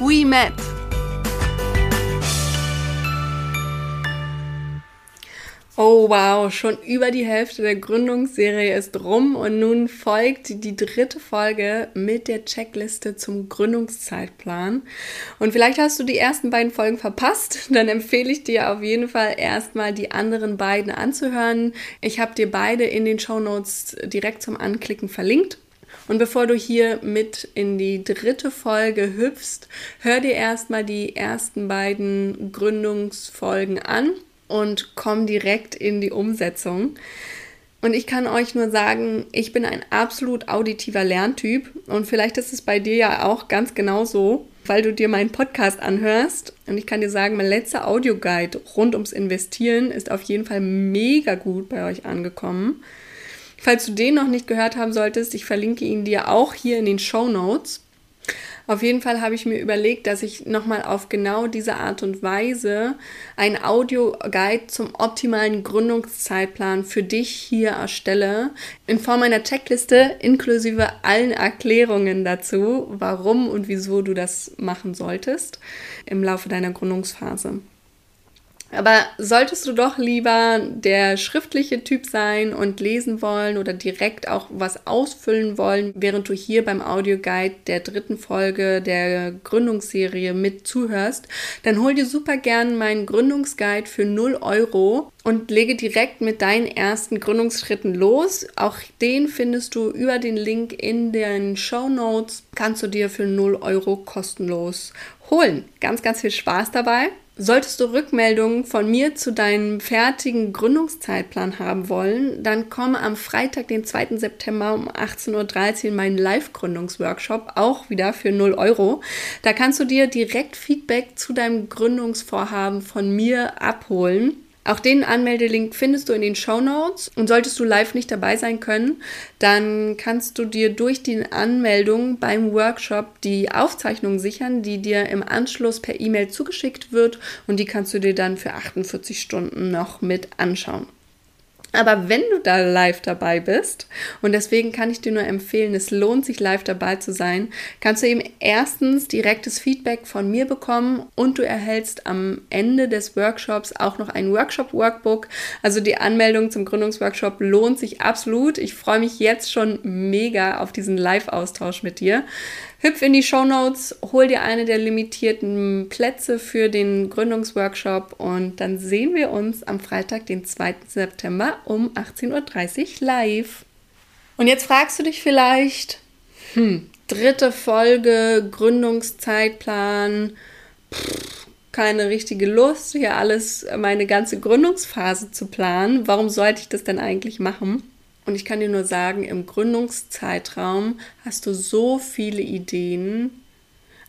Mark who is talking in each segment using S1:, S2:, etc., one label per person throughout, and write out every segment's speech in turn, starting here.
S1: we met. Oh wow, schon über die Hälfte der Gründungsserie ist rum und nun folgt die dritte Folge mit der Checkliste zum Gründungszeitplan. Und vielleicht hast du die ersten beiden Folgen verpasst, dann empfehle ich dir auf jeden Fall erstmal die anderen beiden anzuhören. Ich habe dir beide in den Show Notes direkt zum Anklicken verlinkt. Und bevor du hier mit in die dritte Folge hüpfst, hör dir erstmal die ersten beiden Gründungsfolgen an und komm direkt in die Umsetzung. Und ich kann euch nur sagen, ich bin ein absolut auditiver Lerntyp und vielleicht ist es bei dir ja auch ganz genau so, weil du dir meinen Podcast anhörst. Und ich kann dir sagen, mein letzter Audioguide rund ums Investieren ist auf jeden Fall mega gut bei euch angekommen. Falls du den noch nicht gehört haben solltest, ich verlinke ihn dir auch hier in den Show Notes. Auf jeden Fall habe ich mir überlegt, dass ich nochmal auf genau diese Art und Weise ein Audio-Guide zum optimalen Gründungszeitplan für dich hier erstelle, in Form einer Checkliste inklusive allen Erklärungen dazu, warum und wieso du das machen solltest im Laufe deiner Gründungsphase. Aber solltest du doch lieber der schriftliche Typ sein und lesen wollen oder direkt auch was ausfüllen wollen, während du hier beim Audioguide der dritten Folge der Gründungsserie mit zuhörst, dann hol dir super gern meinen Gründungsguide für 0 Euro und lege direkt mit deinen ersten Gründungsschritten los. Auch den findest du über den Link in den Show Notes. Kannst du dir für 0 Euro kostenlos holen. Ganz, ganz viel Spaß dabei. Solltest du Rückmeldungen von mir zu deinem fertigen Gründungszeitplan haben wollen, dann komme am Freitag, den 2. September um 18.13 Uhr in meinen Live-Gründungsworkshop, auch wieder für 0 Euro. Da kannst du dir direkt Feedback zu deinem Gründungsvorhaben von mir abholen. Auch den Anmeldelink findest du in den Show Notes. Und solltest du live nicht dabei sein können, dann kannst du dir durch die Anmeldung beim Workshop die Aufzeichnung sichern, die dir im Anschluss per E-Mail zugeschickt wird. Und die kannst du dir dann für 48 Stunden noch mit anschauen. Aber wenn du da live dabei bist, und deswegen kann ich dir nur empfehlen, es lohnt sich live dabei zu sein, kannst du eben erstens direktes Feedback von mir bekommen und du erhältst am Ende des Workshops auch noch ein Workshop-Workbook. Also die Anmeldung zum Gründungsworkshop lohnt sich absolut. Ich freue mich jetzt schon mega auf diesen Live-Austausch mit dir. Hüpf in die Show Notes, hol dir eine der limitierten Plätze für den Gründungsworkshop und dann sehen wir uns am Freitag, den 2. September um 18.30 Uhr live. Und jetzt fragst du dich vielleicht, hm, dritte Folge, Gründungszeitplan, pff, keine richtige Lust, hier alles, meine ganze Gründungsphase zu planen. Warum sollte ich das denn eigentlich machen? Und ich kann dir nur sagen, im Gründungszeitraum hast du so viele Ideen,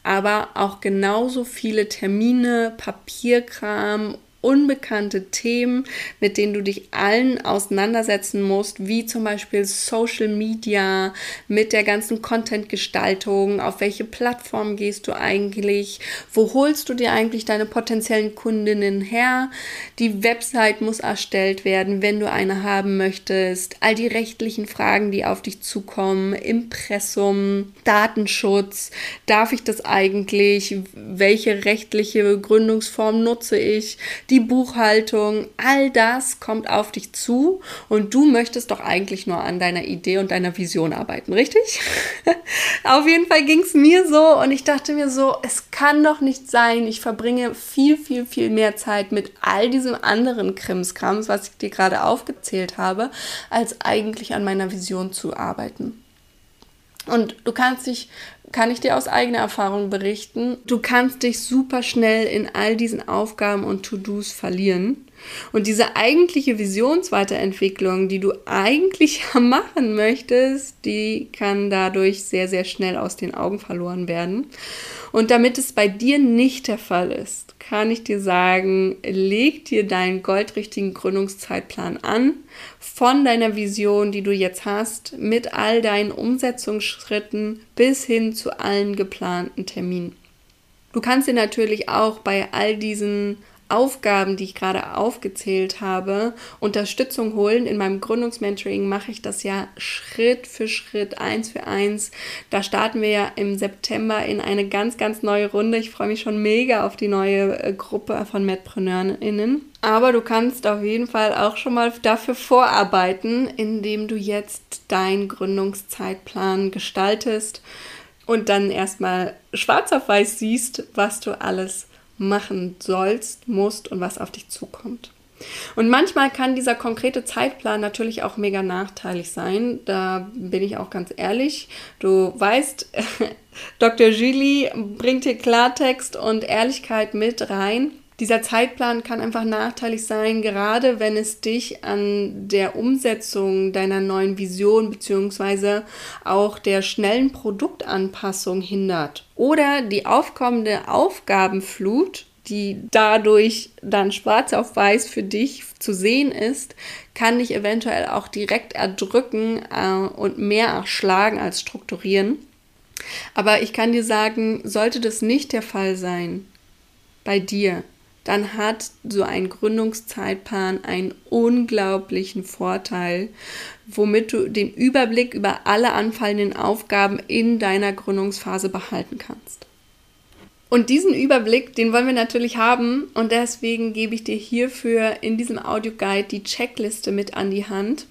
S1: aber auch genauso viele Termine, Papierkram unbekannte Themen, mit denen du dich allen auseinandersetzen musst, wie zum Beispiel Social Media, mit der ganzen Content-Gestaltung, auf welche Plattform gehst du eigentlich, wo holst du dir eigentlich deine potenziellen Kundinnen her, die Website muss erstellt werden, wenn du eine haben möchtest, all die rechtlichen Fragen, die auf dich zukommen, Impressum, Datenschutz, darf ich das eigentlich, welche rechtliche Gründungsform nutze ich, die die Buchhaltung, all das kommt auf dich zu und du möchtest doch eigentlich nur an deiner Idee und deiner Vision arbeiten, richtig? auf jeden Fall ging es mir so und ich dachte mir so, es kann doch nicht sein, ich verbringe viel, viel, viel mehr Zeit mit all diesem anderen Krimskrams, was ich dir gerade aufgezählt habe, als eigentlich an meiner Vision zu arbeiten. Und du kannst dich kann ich dir aus eigener Erfahrung berichten. Du kannst dich super schnell in all diesen Aufgaben und To-Dos verlieren. Und diese eigentliche Visionsweiterentwicklung, die du eigentlich machen möchtest, die kann dadurch sehr, sehr schnell aus den Augen verloren werden. Und damit es bei dir nicht der Fall ist, kann ich dir sagen, leg dir deinen goldrichtigen Gründungszeitplan an, von deiner Vision, die du jetzt hast, mit all deinen Umsetzungsschritten bis hin zu allen geplanten Terminen. Du kannst dir natürlich auch bei all diesen Aufgaben, die ich gerade aufgezählt habe, Unterstützung holen. In meinem Gründungsmentoring mache ich das ja Schritt für Schritt, eins für eins. Da starten wir ja im September in eine ganz, ganz neue Runde. Ich freue mich schon mega auf die neue äh, Gruppe von MedpreneurInnen. Aber du kannst auf jeden Fall auch schon mal dafür vorarbeiten, indem du jetzt deinen Gründungszeitplan gestaltest und dann erstmal schwarz auf weiß siehst, was du alles machen sollst, musst und was auf dich zukommt. Und manchmal kann dieser konkrete Zeitplan natürlich auch mega nachteilig sein. Da bin ich auch ganz ehrlich. Du weißt, Dr. Julie bringt hier Klartext und Ehrlichkeit mit rein. Dieser Zeitplan kann einfach nachteilig sein, gerade wenn es dich an der Umsetzung deiner neuen Vision bzw. auch der schnellen Produktanpassung hindert. Oder die aufkommende Aufgabenflut, die dadurch dann schwarz auf weiß für dich zu sehen ist, kann dich eventuell auch direkt erdrücken äh, und mehr erschlagen als strukturieren. Aber ich kann dir sagen, sollte das nicht der Fall sein bei dir, dann hat so ein Gründungszeitplan einen unglaublichen Vorteil, womit du den Überblick über alle anfallenden Aufgaben in deiner Gründungsphase behalten kannst. Und diesen Überblick, den wollen wir natürlich haben und deswegen gebe ich dir hierfür in diesem Audioguide die Checkliste mit an die Hand,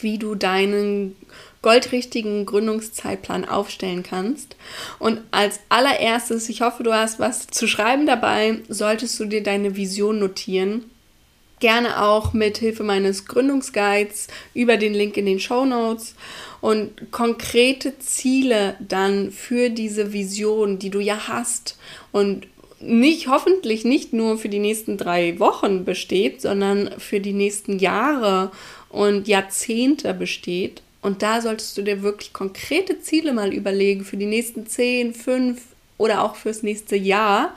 S1: wie du deinen goldrichtigen Gründungszeitplan aufstellen kannst. Und als allererstes, ich hoffe, du hast was zu schreiben dabei, solltest du dir deine Vision notieren. Gerne auch mit Hilfe meines Gründungsguides über den Link in den Show Notes und konkrete Ziele dann für diese Vision, die du ja hast und nicht hoffentlich nicht nur für die nächsten drei Wochen besteht, sondern für die nächsten Jahre und Jahrzehnte besteht und da solltest du dir wirklich konkrete Ziele mal überlegen für die nächsten 10, 5 oder auch fürs nächste Jahr.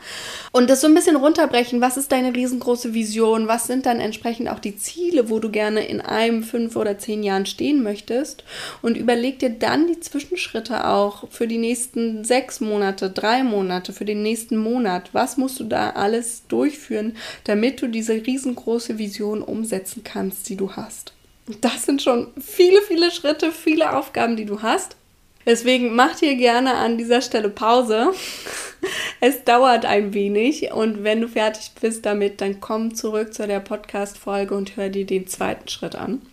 S1: Und das so ein bisschen runterbrechen. Was ist deine riesengroße Vision? Was sind dann entsprechend auch die Ziele, wo du gerne in einem, fünf oder zehn Jahren stehen möchtest? Und überleg dir dann die Zwischenschritte auch für die nächsten sechs Monate, drei Monate, für den nächsten Monat. Was musst du da alles durchführen, damit du diese riesengroße Vision umsetzen kannst, die du hast? Das sind schon viele, viele Schritte, viele Aufgaben, die du hast. Deswegen mach dir gerne an dieser Stelle Pause. Es dauert ein wenig und wenn du fertig bist damit, dann komm zurück zu der Podcast-Folge und hör dir den zweiten Schritt an.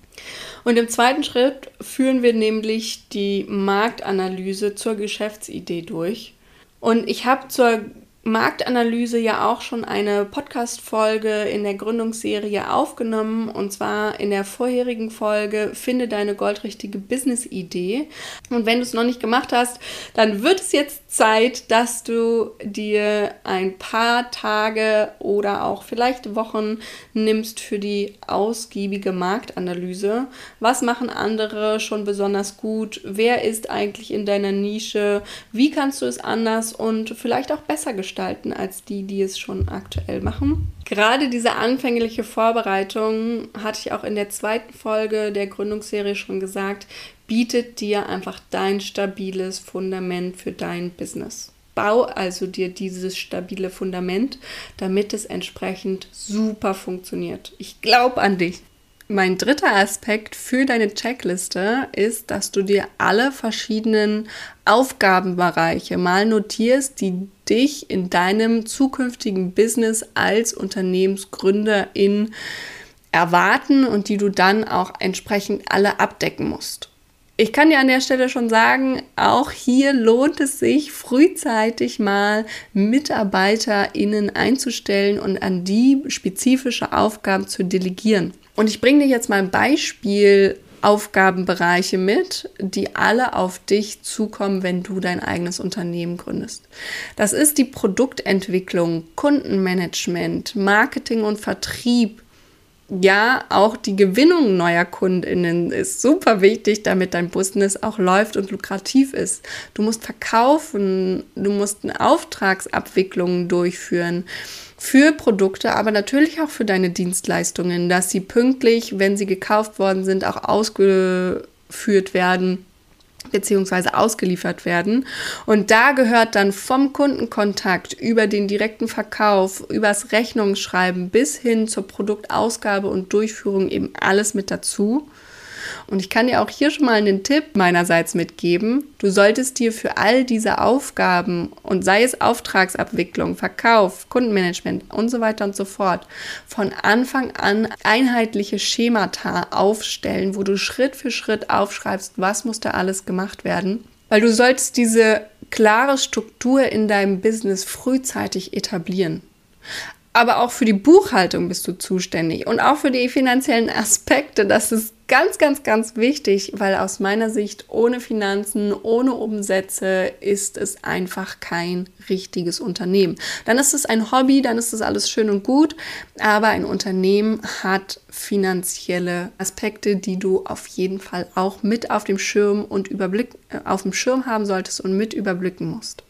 S1: Und im zweiten Schritt führen wir nämlich die Marktanalyse zur Geschäftsidee durch. Und ich habe zur Marktanalyse ja auch schon eine Podcast-Folge in der Gründungsserie aufgenommen und zwar in der vorherigen Folge Finde deine goldrichtige Business-Idee. Und wenn du es noch nicht gemacht hast, dann wird es jetzt Zeit, dass du dir ein paar Tage oder auch vielleicht Wochen nimmst für die ausgiebige Marktanalyse. Was machen andere schon besonders gut? Wer ist eigentlich in deiner Nische? Wie kannst du es anders und vielleicht auch besser gestalten? Gestalten als die, die es schon aktuell machen. Gerade diese anfängliche Vorbereitung, hatte ich auch in der zweiten Folge der Gründungsserie schon gesagt, bietet dir einfach dein stabiles Fundament für dein Business. Bau also dir dieses stabile Fundament, damit es entsprechend super funktioniert. Ich glaube an dich. Mein dritter Aspekt für deine Checkliste ist, dass du dir alle verschiedenen Aufgabenbereiche mal notierst, die dich in deinem zukünftigen Business als Unternehmensgründerin erwarten und die du dann auch entsprechend alle abdecken musst. Ich kann dir an der Stelle schon sagen, auch hier lohnt es sich, frühzeitig mal MitarbeiterInnen einzustellen und an die spezifische Aufgaben zu delegieren. Und ich bringe dir jetzt mal ein Beispiel Aufgabenbereiche mit, die alle auf dich zukommen, wenn du dein eigenes Unternehmen gründest. Das ist die Produktentwicklung, Kundenmanagement, Marketing und Vertrieb, ja, auch die Gewinnung neuer KundInnen ist super wichtig, damit dein Business auch läuft und lukrativ ist. Du musst verkaufen, du musst eine Auftragsabwicklung durchführen für Produkte, aber natürlich auch für deine Dienstleistungen, dass sie pünktlich, wenn sie gekauft worden sind, auch ausgeführt werden beziehungsweise ausgeliefert werden. Und da gehört dann vom Kundenkontakt über den direkten Verkauf, übers Rechnungsschreiben bis hin zur Produktausgabe und Durchführung eben alles mit dazu. Und ich kann dir auch hier schon mal einen Tipp meinerseits mitgeben. Du solltest dir für all diese Aufgaben und sei es Auftragsabwicklung, Verkauf, Kundenmanagement und so weiter und so fort, von Anfang an einheitliche Schemata aufstellen, wo du Schritt für Schritt aufschreibst, was muss da alles gemacht werden. Weil du solltest diese klare Struktur in deinem Business frühzeitig etablieren aber auch für die Buchhaltung bist du zuständig und auch für die finanziellen Aspekte. Das ist ganz, ganz, ganz wichtig, weil aus meiner Sicht ohne Finanzen, ohne Umsätze ist es einfach kein richtiges Unternehmen. Dann ist es ein Hobby, dann ist es alles schön und gut, aber ein Unternehmen hat finanzielle Aspekte, die du auf jeden Fall auch mit auf dem Schirm und Überblick äh, auf dem Schirm haben solltest und mit überblicken musst.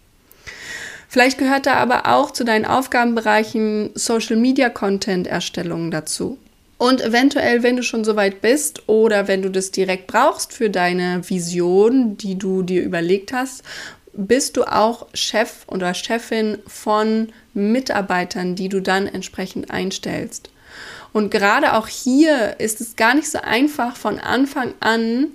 S1: Vielleicht gehört da aber auch zu deinen Aufgabenbereichen Social Media Content Erstellung dazu. Und eventuell, wenn du schon so weit bist oder wenn du das direkt brauchst für deine Vision, die du dir überlegt hast, bist du auch Chef oder Chefin von Mitarbeitern, die du dann entsprechend einstellst. Und gerade auch hier ist es gar nicht so einfach von Anfang an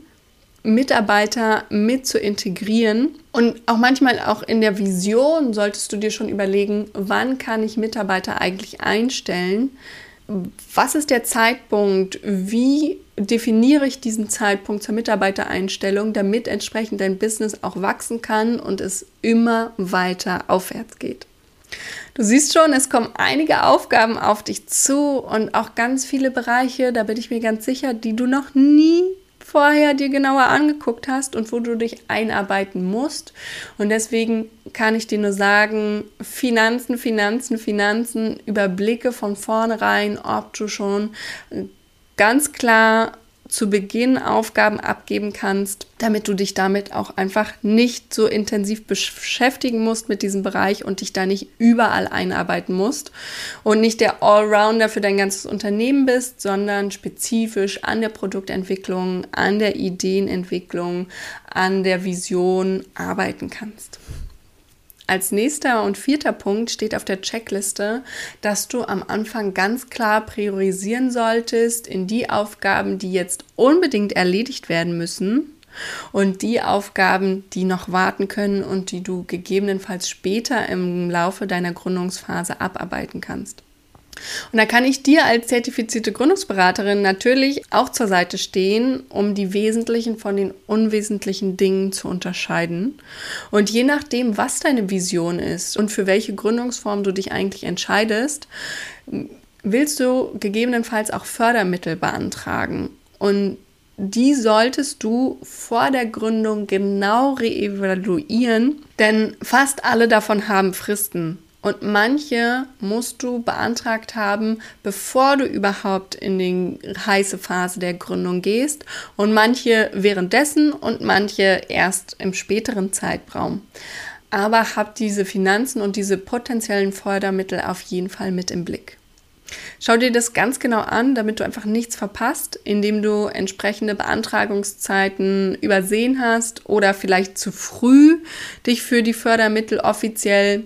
S1: Mitarbeiter mit zu integrieren. Und auch manchmal auch in der Vision solltest du dir schon überlegen, wann kann ich Mitarbeiter eigentlich einstellen? Was ist der Zeitpunkt? Wie definiere ich diesen Zeitpunkt zur Mitarbeitereinstellung, damit entsprechend dein Business auch wachsen kann und es immer weiter aufwärts geht? Du siehst schon, es kommen einige Aufgaben auf dich zu und auch ganz viele Bereiche, da bin ich mir ganz sicher, die du noch nie vorher dir genauer angeguckt hast und wo du dich einarbeiten musst. Und deswegen kann ich dir nur sagen, Finanzen, Finanzen, Finanzen, überblicke von vornherein, ob du schon ganz klar zu Beginn Aufgaben abgeben kannst, damit du dich damit auch einfach nicht so intensiv beschäftigen musst mit diesem Bereich und dich da nicht überall einarbeiten musst und nicht der Allrounder für dein ganzes Unternehmen bist, sondern spezifisch an der Produktentwicklung, an der Ideenentwicklung, an der Vision arbeiten kannst. Als nächster und vierter Punkt steht auf der Checkliste, dass du am Anfang ganz klar priorisieren solltest in die Aufgaben, die jetzt unbedingt erledigt werden müssen und die Aufgaben, die noch warten können und die du gegebenenfalls später im Laufe deiner Gründungsphase abarbeiten kannst. Und da kann ich dir als zertifizierte Gründungsberaterin natürlich auch zur Seite stehen, um die wesentlichen von den unwesentlichen Dingen zu unterscheiden. Und je nachdem, was deine Vision ist und für welche Gründungsform du dich eigentlich entscheidest, willst du gegebenenfalls auch Fördermittel beantragen. Und die solltest du vor der Gründung genau reevaluieren, denn fast alle davon haben Fristen. Und manche musst du beantragt haben, bevor du überhaupt in die heiße Phase der Gründung gehst. Und manche währenddessen und manche erst im späteren Zeitraum. Aber hab diese Finanzen und diese potenziellen Fördermittel auf jeden Fall mit im Blick. Schau dir das ganz genau an, damit du einfach nichts verpasst, indem du entsprechende Beantragungszeiten übersehen hast oder vielleicht zu früh dich für die Fördermittel offiziell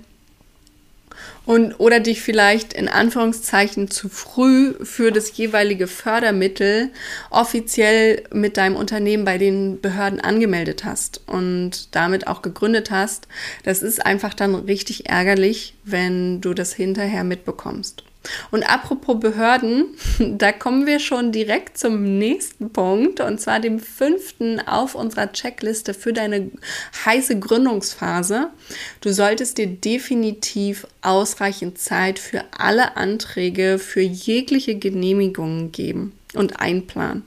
S1: und oder dich vielleicht in Anführungszeichen zu früh für das jeweilige Fördermittel offiziell mit deinem Unternehmen bei den Behörden angemeldet hast und damit auch gegründet hast. Das ist einfach dann richtig ärgerlich, wenn du das hinterher mitbekommst. Und apropos Behörden, da kommen wir schon direkt zum nächsten Punkt und zwar dem fünften auf unserer Checkliste für deine heiße Gründungsphase. Du solltest dir definitiv ausreichend Zeit für alle Anträge, für jegliche Genehmigungen geben und einplanen.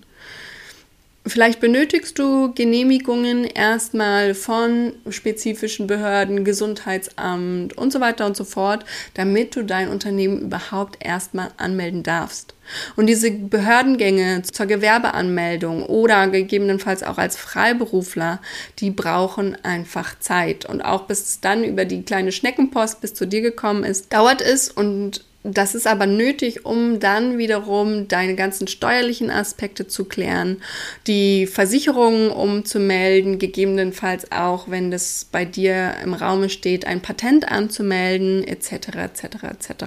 S1: Vielleicht benötigst du Genehmigungen erstmal von spezifischen Behörden, Gesundheitsamt und so weiter und so fort, damit du dein Unternehmen überhaupt erstmal anmelden darfst. Und diese Behördengänge zur Gewerbeanmeldung oder gegebenenfalls auch als Freiberufler, die brauchen einfach Zeit. Und auch bis es dann über die kleine Schneckenpost bis zu dir gekommen ist, dauert es und das ist aber nötig, um dann wiederum deine ganzen steuerlichen Aspekte zu klären, die Versicherungen umzumelden, gegebenenfalls auch, wenn das bei dir im Raume steht, ein Patent anzumelden, etc., etc., etc.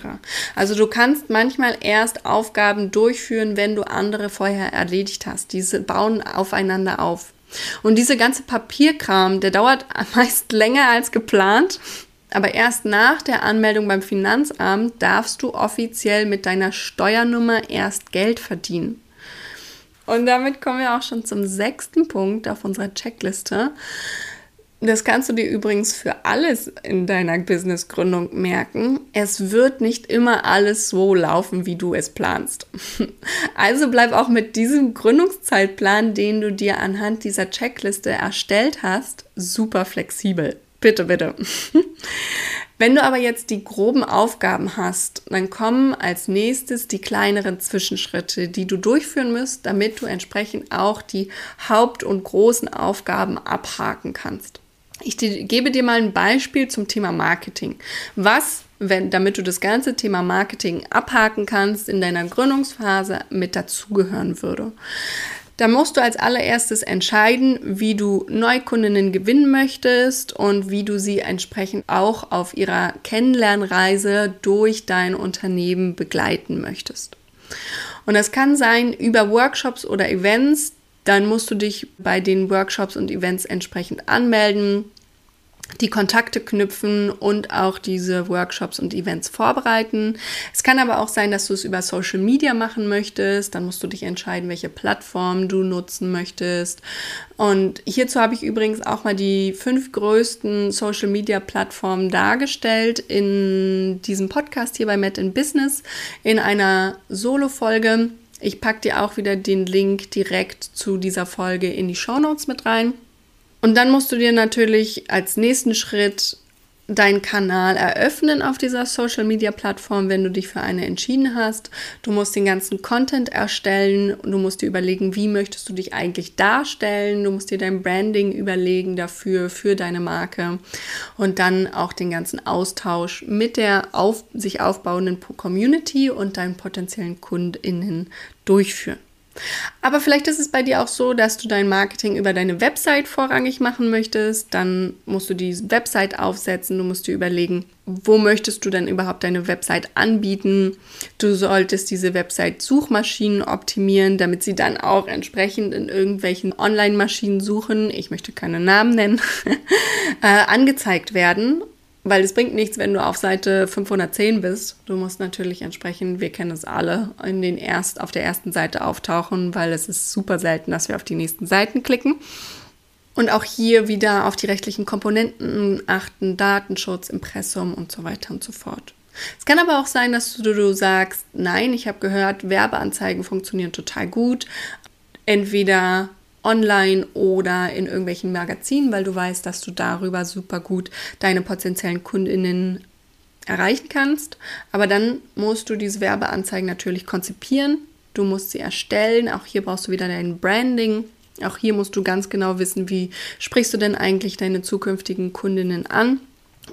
S1: Also du kannst manchmal erst Aufgaben durchführen, wenn du andere vorher erledigt hast. Diese bauen aufeinander auf. Und diese ganze Papierkram, der dauert meist länger als geplant. Aber erst nach der Anmeldung beim Finanzamt darfst du offiziell mit deiner Steuernummer erst Geld verdienen. Und damit kommen wir auch schon zum sechsten Punkt auf unserer Checkliste. Das kannst du dir übrigens für alles in deiner Businessgründung merken. Es wird nicht immer alles so laufen, wie du es planst. Also bleib auch mit diesem Gründungszeitplan, den du dir anhand dieser Checkliste erstellt hast, super flexibel. Bitte, bitte. Wenn du aber jetzt die groben Aufgaben hast, dann kommen als nächstes die kleineren Zwischenschritte, die du durchführen musst, damit du entsprechend auch die Haupt- und großen Aufgaben abhaken kannst. Ich gebe dir mal ein Beispiel zum Thema Marketing. Was, wenn, damit du das ganze Thema Marketing abhaken kannst, in deiner Gründungsphase mit dazugehören würde. Da musst du als allererstes entscheiden, wie du Neukundinnen gewinnen möchtest und wie du sie entsprechend auch auf ihrer Kennenlernreise durch dein Unternehmen begleiten möchtest. Und das kann sein über Workshops oder Events. Dann musst du dich bei den Workshops und Events entsprechend anmelden die Kontakte knüpfen und auch diese Workshops und Events vorbereiten. Es kann aber auch sein, dass du es über Social Media machen möchtest. Dann musst du dich entscheiden, welche Plattform du nutzen möchtest. Und hierzu habe ich übrigens auch mal die fünf größten Social Media Plattformen dargestellt in diesem Podcast hier bei Met in Business in einer Solo-Folge. Ich packe dir auch wieder den Link direkt zu dieser Folge in die Show Notes mit rein. Und dann musst du dir natürlich als nächsten Schritt deinen Kanal eröffnen auf dieser Social Media Plattform, wenn du dich für eine entschieden hast. Du musst den ganzen Content erstellen du musst dir überlegen, wie möchtest du dich eigentlich darstellen. Du musst dir dein Branding überlegen dafür, für deine Marke und dann auch den ganzen Austausch mit der auf, sich aufbauenden Community und deinen potenziellen KundInnen durchführen. Aber vielleicht ist es bei dir auch so, dass du dein Marketing über deine Website vorrangig machen möchtest. Dann musst du die Website aufsetzen. Du musst dir überlegen, wo möchtest du denn überhaupt deine Website anbieten. Du solltest diese Website Suchmaschinen optimieren, damit sie dann auch entsprechend in irgendwelchen Online-Maschinen suchen, ich möchte keine Namen nennen, äh, angezeigt werden. Weil es bringt nichts, wenn du auf Seite 510 bist. Du musst natürlich entsprechend, wir kennen es alle, in den erst, auf der ersten Seite auftauchen, weil es ist super selten, dass wir auf die nächsten Seiten klicken. Und auch hier wieder auf die rechtlichen Komponenten achten, Datenschutz, Impressum und so weiter und so fort. Es kann aber auch sein, dass du, du sagst, nein, ich habe gehört, Werbeanzeigen funktionieren total gut. Entweder online oder in irgendwelchen Magazinen, weil du weißt, dass du darüber super gut deine potenziellen Kundinnen erreichen kannst. Aber dann musst du diese Werbeanzeigen natürlich konzipieren. Du musst sie erstellen. Auch hier brauchst du wieder dein Branding. Auch hier musst du ganz genau wissen, wie sprichst du denn eigentlich deine zukünftigen Kundinnen an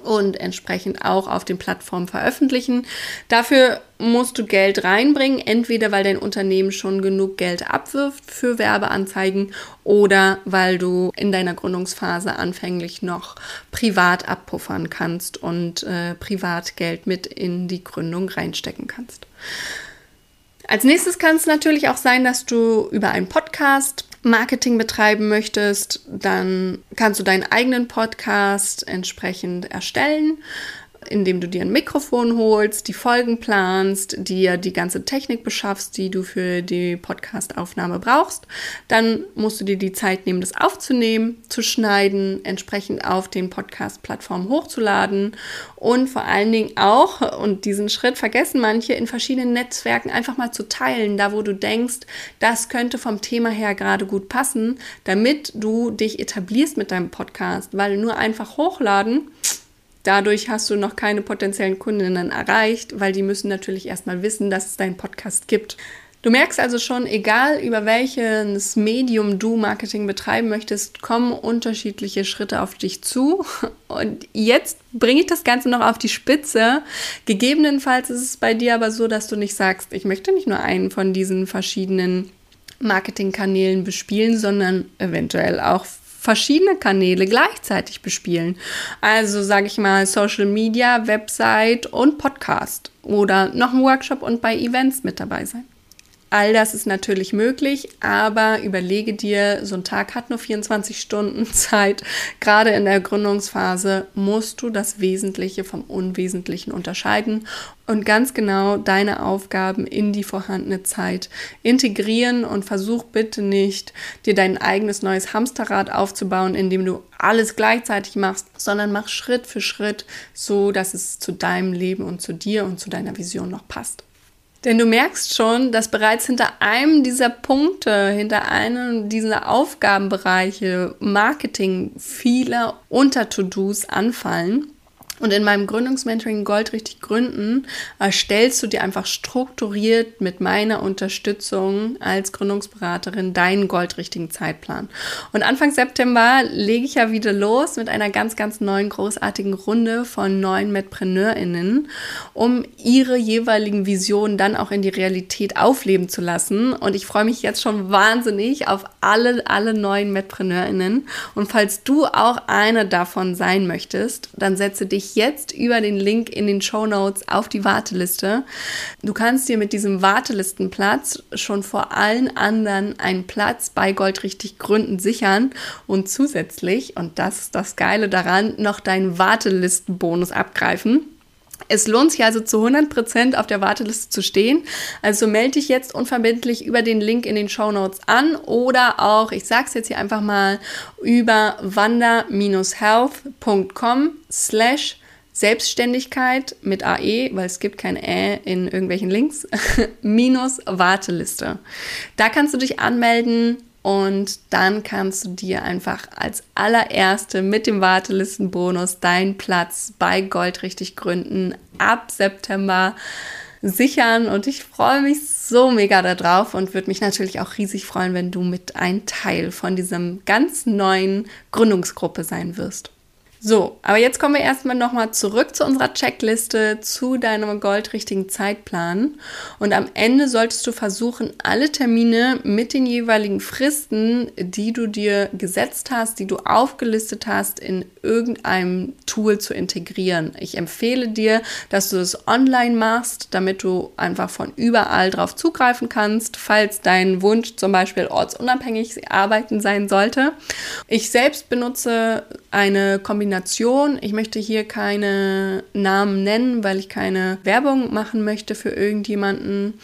S1: und entsprechend auch auf den Plattformen veröffentlichen. Dafür musst du Geld reinbringen, entweder weil dein Unternehmen schon genug Geld abwirft für Werbeanzeigen oder weil du in deiner Gründungsphase anfänglich noch privat abpuffern kannst und äh, privat Geld mit in die Gründung reinstecken kannst. Als nächstes kann es natürlich auch sein, dass du über einen Podcast Marketing betreiben möchtest, dann kannst du deinen eigenen Podcast entsprechend erstellen indem du dir ein Mikrofon holst, die Folgen planst, dir die ganze Technik beschaffst, die du für die Podcast-Aufnahme brauchst. Dann musst du dir die Zeit nehmen, das aufzunehmen, zu schneiden, entsprechend auf den Podcast-Plattformen hochzuladen und vor allen Dingen auch, und diesen Schritt vergessen manche, in verschiedenen Netzwerken einfach mal zu teilen, da wo du denkst, das könnte vom Thema her gerade gut passen, damit du dich etablierst mit deinem Podcast, weil nur einfach hochladen, Dadurch hast du noch keine potenziellen Kundinnen erreicht, weil die müssen natürlich erstmal wissen, dass es deinen Podcast gibt. Du merkst also schon, egal über welches Medium du Marketing betreiben möchtest, kommen unterschiedliche Schritte auf dich zu. Und jetzt bringe ich das Ganze noch auf die Spitze. Gegebenenfalls ist es bei dir aber so, dass du nicht sagst, ich möchte nicht nur einen von diesen verschiedenen Marketingkanälen bespielen, sondern eventuell auch verschiedene Kanäle gleichzeitig bespielen. Also sage ich mal Social Media, Website und Podcast oder noch ein Workshop und bei Events mit dabei sein. All das ist natürlich möglich, aber überlege dir, so ein Tag hat nur 24 Stunden Zeit. Gerade in der Gründungsphase musst du das Wesentliche vom Unwesentlichen unterscheiden und ganz genau deine Aufgaben in die vorhandene Zeit integrieren und versuch bitte nicht, dir dein eigenes neues Hamsterrad aufzubauen, indem du alles gleichzeitig machst, sondern mach Schritt für Schritt so, dass es zu deinem Leben und zu dir und zu deiner Vision noch passt. Denn du merkst schon, dass bereits hinter einem dieser Punkte, hinter einem dieser Aufgabenbereiche Marketing viele Unter-To-Dos anfallen. Und in meinem Gründungsmentoring Gold richtig gründen erstellst du dir einfach strukturiert mit meiner Unterstützung als Gründungsberaterin deinen goldrichtigen Zeitplan. Und Anfang September lege ich ja wieder los mit einer ganz, ganz neuen, großartigen Runde von neuen MedpreneurInnen, um ihre jeweiligen Visionen dann auch in die Realität aufleben zu lassen. Und ich freue mich jetzt schon wahnsinnig auf alle, alle neuen MedpreneurInnen. Und falls du auch eine davon sein möchtest, dann setze dich jetzt über den Link in den Show Notes auf die Warteliste. Du kannst dir mit diesem Wartelistenplatz schon vor allen anderen einen Platz bei Goldrichtig Gründen sichern und zusätzlich, und das ist das Geile daran, noch deinen Wartelistenbonus abgreifen. Es lohnt sich also zu 100% auf der Warteliste zu stehen. Also melde dich jetzt unverbindlich über den Link in den Show Notes an oder auch, ich sage es jetzt hier einfach mal, über wanda-health.com slash Selbstständigkeit mit AE, weil es gibt kein Ä in irgendwelchen Links, minus Warteliste. Da kannst du dich anmelden und dann kannst du dir einfach als allererste mit dem Wartelistenbonus deinen Platz bei Gold richtig gründen ab September sichern und ich freue mich so mega darauf und würde mich natürlich auch riesig freuen, wenn du mit ein Teil von diesem ganz neuen Gründungsgruppe sein wirst. So, aber jetzt kommen wir erstmal nochmal zurück zu unserer Checkliste, zu deinem goldrichtigen Zeitplan. Und am Ende solltest du versuchen, alle Termine mit den jeweiligen Fristen, die du dir gesetzt hast, die du aufgelistet hast, in irgendeinem Tool zu integrieren. Ich empfehle dir, dass du es online machst, damit du einfach von überall drauf zugreifen kannst, falls dein Wunsch zum Beispiel ortsunabhängig arbeiten sein sollte. Ich selbst benutze eine Kombination. Ich möchte hier keine Namen nennen, weil ich keine Werbung machen möchte für irgendjemanden.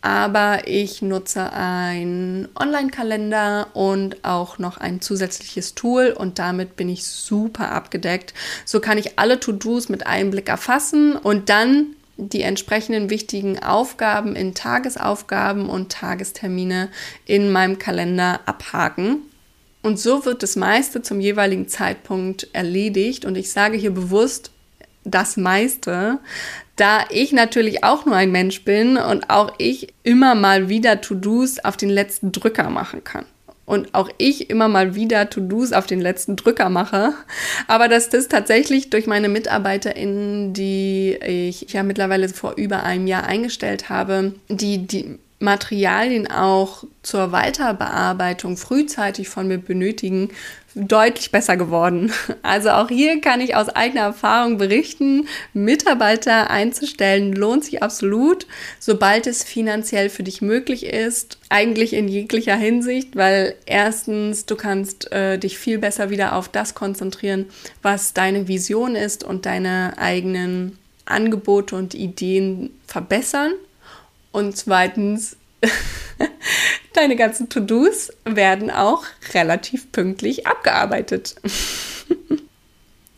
S1: Aber ich nutze einen Online-Kalender und auch noch ein zusätzliches Tool und damit bin ich super abgedeckt. So kann ich alle To-Dos mit einem Blick erfassen und dann die entsprechenden wichtigen Aufgaben in Tagesaufgaben und Tagestermine in meinem Kalender abhaken. Und so wird das meiste zum jeweiligen Zeitpunkt erledigt. Und ich sage hier bewusst das meiste, da ich natürlich auch nur ein Mensch bin und auch ich immer mal wieder To-Dos auf den letzten Drücker machen kann. Und auch ich immer mal wieder To-Dos auf den letzten Drücker mache. Aber dass das tatsächlich durch meine MitarbeiterInnen, die ich ja mittlerweile vor über einem Jahr eingestellt habe, die, die Materialien auch zur Weiterbearbeitung frühzeitig von mir benötigen, deutlich besser geworden. Also auch hier kann ich aus eigener Erfahrung berichten, Mitarbeiter einzustellen lohnt sich absolut, sobald es finanziell für dich möglich ist. Eigentlich in jeglicher Hinsicht, weil erstens du kannst äh, dich viel besser wieder auf das konzentrieren, was deine Vision ist und deine eigenen Angebote und Ideen verbessern. Und zweitens Deine ganzen To-Dos werden auch relativ pünktlich abgearbeitet.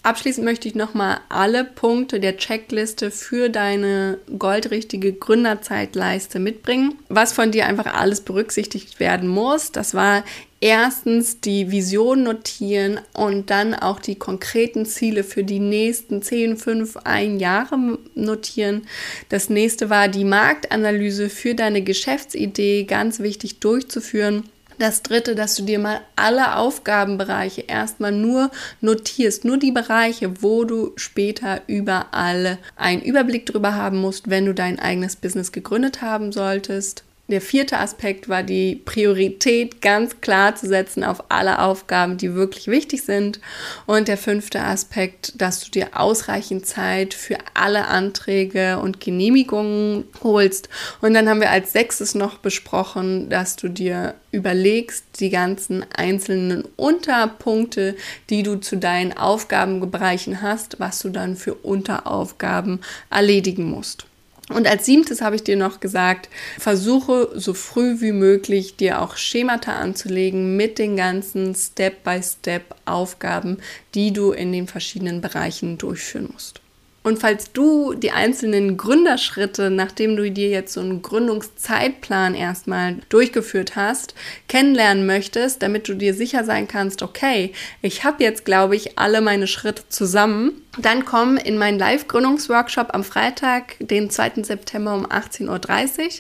S1: Abschließend möchte ich nochmal alle Punkte der Checkliste für deine goldrichtige Gründerzeitleiste mitbringen. Was von dir einfach alles berücksichtigt werden muss, das war erstens die Vision notieren und dann auch die konkreten Ziele für die nächsten 10, 5, 1 Jahre notieren. Das nächste war die Marktanalyse für deine Geschäftsidee, ganz wichtig durchzuführen. Das dritte, dass du dir mal alle Aufgabenbereiche erstmal nur notierst, nur die Bereiche, wo du später überall einen Überblick drüber haben musst, wenn du dein eigenes Business gegründet haben solltest. Der vierte Aspekt war die Priorität ganz klar zu setzen auf alle Aufgaben, die wirklich wichtig sind. Und der fünfte Aspekt, dass du dir ausreichend Zeit für alle Anträge und Genehmigungen holst. Und dann haben wir als sechstes noch besprochen, dass du dir überlegst, die ganzen einzelnen Unterpunkte, die du zu deinen Aufgabenbereichen hast, was du dann für Unteraufgaben erledigen musst. Und als siebtes habe ich dir noch gesagt, versuche so früh wie möglich dir auch Schemata anzulegen mit den ganzen Step-by-Step-Aufgaben, die du in den verschiedenen Bereichen durchführen musst. Und falls du die einzelnen Gründerschritte, nachdem du dir jetzt so einen Gründungszeitplan erstmal durchgeführt hast, kennenlernen möchtest, damit du dir sicher sein kannst, okay, ich habe jetzt, glaube ich, alle meine Schritte zusammen, dann komm in meinen Live-Gründungsworkshop am Freitag, den 2. September um 18.30 Uhr.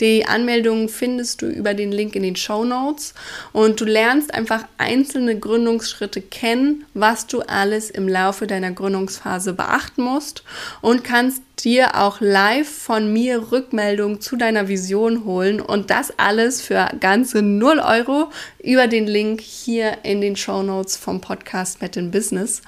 S1: Die Anmeldung findest du über den Link in den Show Notes und du lernst einfach einzelne Gründungsschritte kennen, was du alles im Laufe deiner Gründungsphase beachten musst und kannst dir auch live von mir Rückmeldungen zu deiner Vision holen und das alles für ganze 0 Euro über den Link hier in den Show Notes vom Podcast Met in Business.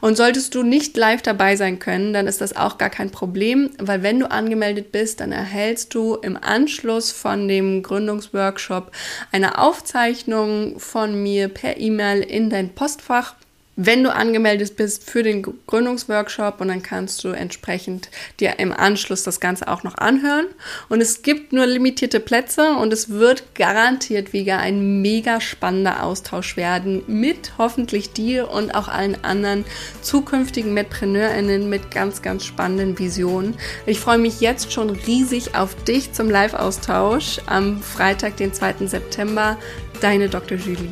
S1: Und solltest du nicht live dabei sein können, dann ist das auch gar kein Problem, weil wenn du angemeldet bist, dann erhältst du im Anschluss von dem Gründungsworkshop eine Aufzeichnung von mir per E-Mail in dein Postfach wenn du angemeldet bist für den Gründungsworkshop und dann kannst du entsprechend dir im Anschluss das Ganze auch noch anhören. Und es gibt nur limitierte Plätze und es wird garantiert wieder ein mega spannender Austausch werden mit hoffentlich dir und auch allen anderen zukünftigen MedpreneurInnen mit ganz, ganz spannenden Visionen. Ich freue mich jetzt schon riesig auf dich zum Live-Austausch am Freitag, den 2. September. Deine Dr. Julie.